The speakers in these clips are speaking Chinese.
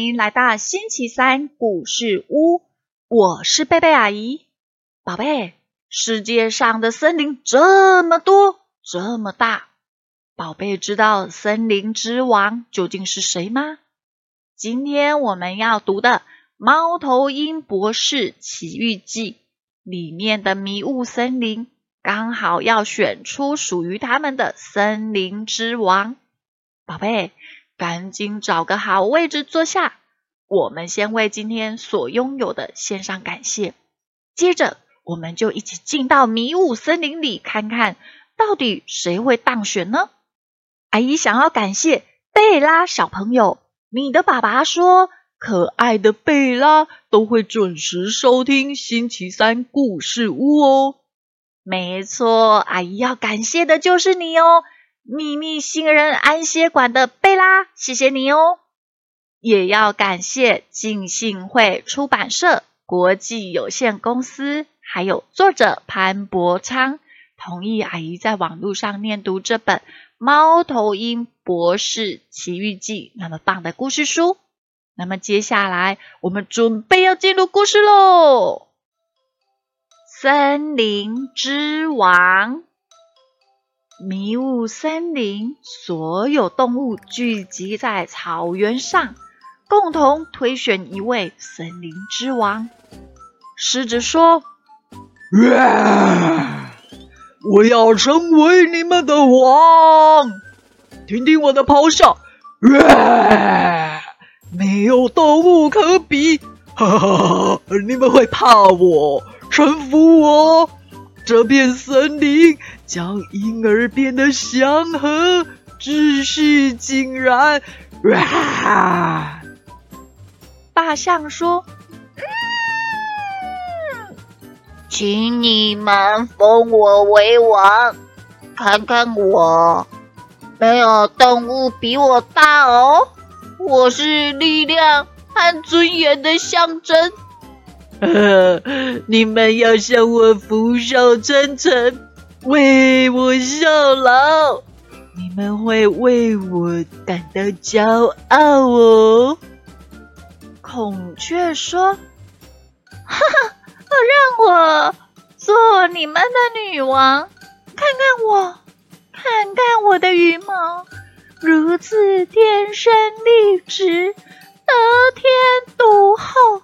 欢迎来到星期三故事屋，我是贝贝阿姨。宝贝，世界上的森林这么多，这么大，宝贝知道森林之王究竟是谁吗？今天我们要读的《猫头鹰博士奇遇记》里面的迷雾森林，刚好要选出属于他们的森林之王。宝贝。赶紧找个好位置坐下。我们先为今天所拥有的献上感谢，接着我们就一起进到迷雾森林里，看看到底谁会当选呢？阿姨想要感谢贝拉小朋友，你的爸爸说，可爱的贝拉都会准时收听星期三故事屋哦。没错，阿姨要感谢的就是你哦。秘密新人安歇馆的贝拉，谢谢你哦！也要感谢静信会出版社国际有限公司，还有作者潘伯昌同意阿姨在网络上念读这本《猫头鹰博士奇遇记》那么棒的故事书。那么接下来我们准备要进入故事喽，《森林之王》。迷雾森林，所有动物聚集在草原上，共同推选一位森林之王。狮子说：“我要成为你们的王！听听我的咆哮！没有动物可比，哈 哈！你们会怕我，臣服我？这片森林。”将因而变得祥和，秩序井然。哇！大象说：“请你们封我为王，看看我，没有动物比我大哦。我是力量和尊严的象征。你们要向我俯首称臣。”为我效劳，你们会为我感到骄傲哦。孔雀说：“哈哈，让我做你们的女王，看看我，看看我的羽毛，如此天生丽质，得天独厚，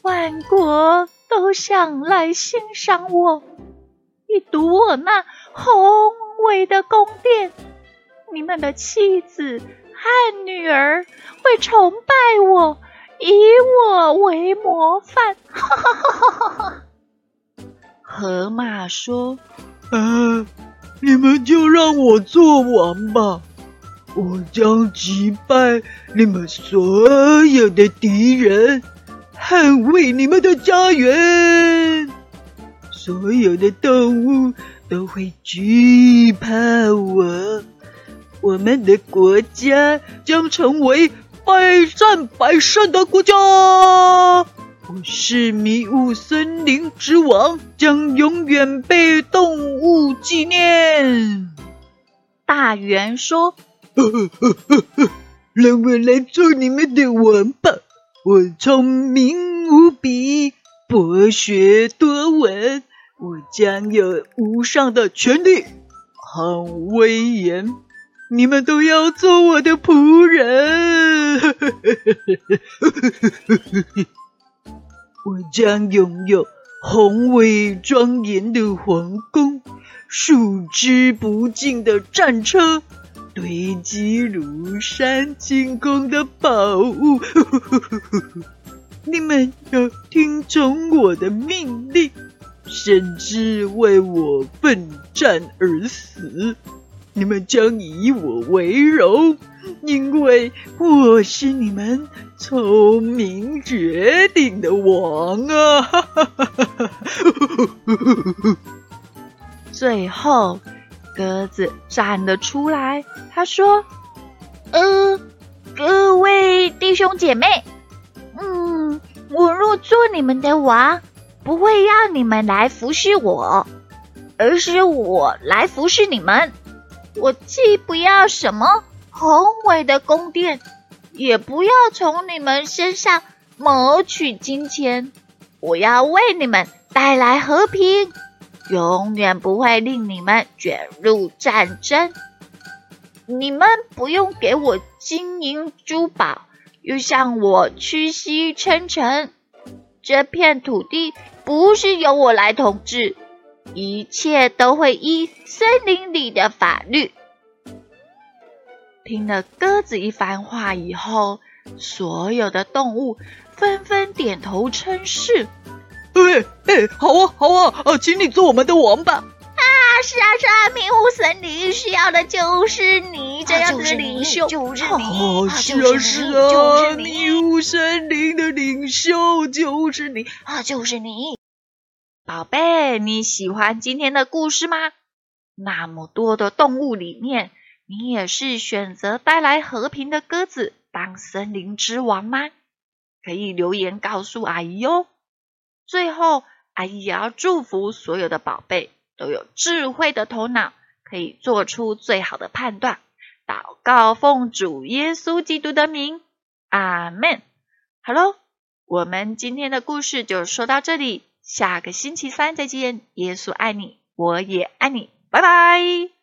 万国都想来欣赏我。”一睹我那宏伟的宫殿，你们的妻子和女儿会崇拜我，以我为模范。哈哈哈哈哈！河马说：“啊，你们就让我做王吧，我将击败你们所有的敌人，捍卫你们的家园。”所有的动物都会惧怕我，我们的国家将成为百战百胜的国家。我是迷雾森林之王，将永远被动物纪念。大猿说：“ 让我来做你们的王吧！我聪明无比，博学多闻。”我将有无上的权力和威严，你们都要做我的仆人。我将拥有宏伟庄严的皇宫，数之不尽的战车，堆积如山惊空的宝物。你们要听从我的命令。甚至为我奋战而死，你们将以我为荣，因为我是你们聪明绝顶的王啊！最后，鸽子站了出来，他说：“呃，各位弟兄姐妹，嗯，我若做你们的王。”不会让你们来服侍我，而是我来服侍你们。我既不要什么宏伟的宫殿，也不要从你们身上谋取金钱。我要为你们带来和平，永远不会令你们卷入战争。你们不用给我金银珠宝，又向我屈膝称臣。这片土地不是由我来统治，一切都会依森林里的法律。听了鸽子一番话以后，所有的动物纷纷点头称是。哎哎，好啊好啊，呃，请你做我们的王吧。啊是啊是啊，迷雾森林需要的就是你这样的领袖，就是你，哦，是啊是啊，迷雾森林的领袖就是你啊，就是你，宝贝，你喜欢今天的故事吗？那么多的动物里面，你也是选择带来和平的鸽子当森林之王吗？可以留言告诉阿姨哟。最后，阿姨也要祝福所有的宝贝。都有智慧的头脑，可以做出最好的判断。祷告奉主耶稣基督的名，阿门。好喽，我们今天的故事就说到这里，下个星期三再见。耶稣爱你，我也爱你，拜拜。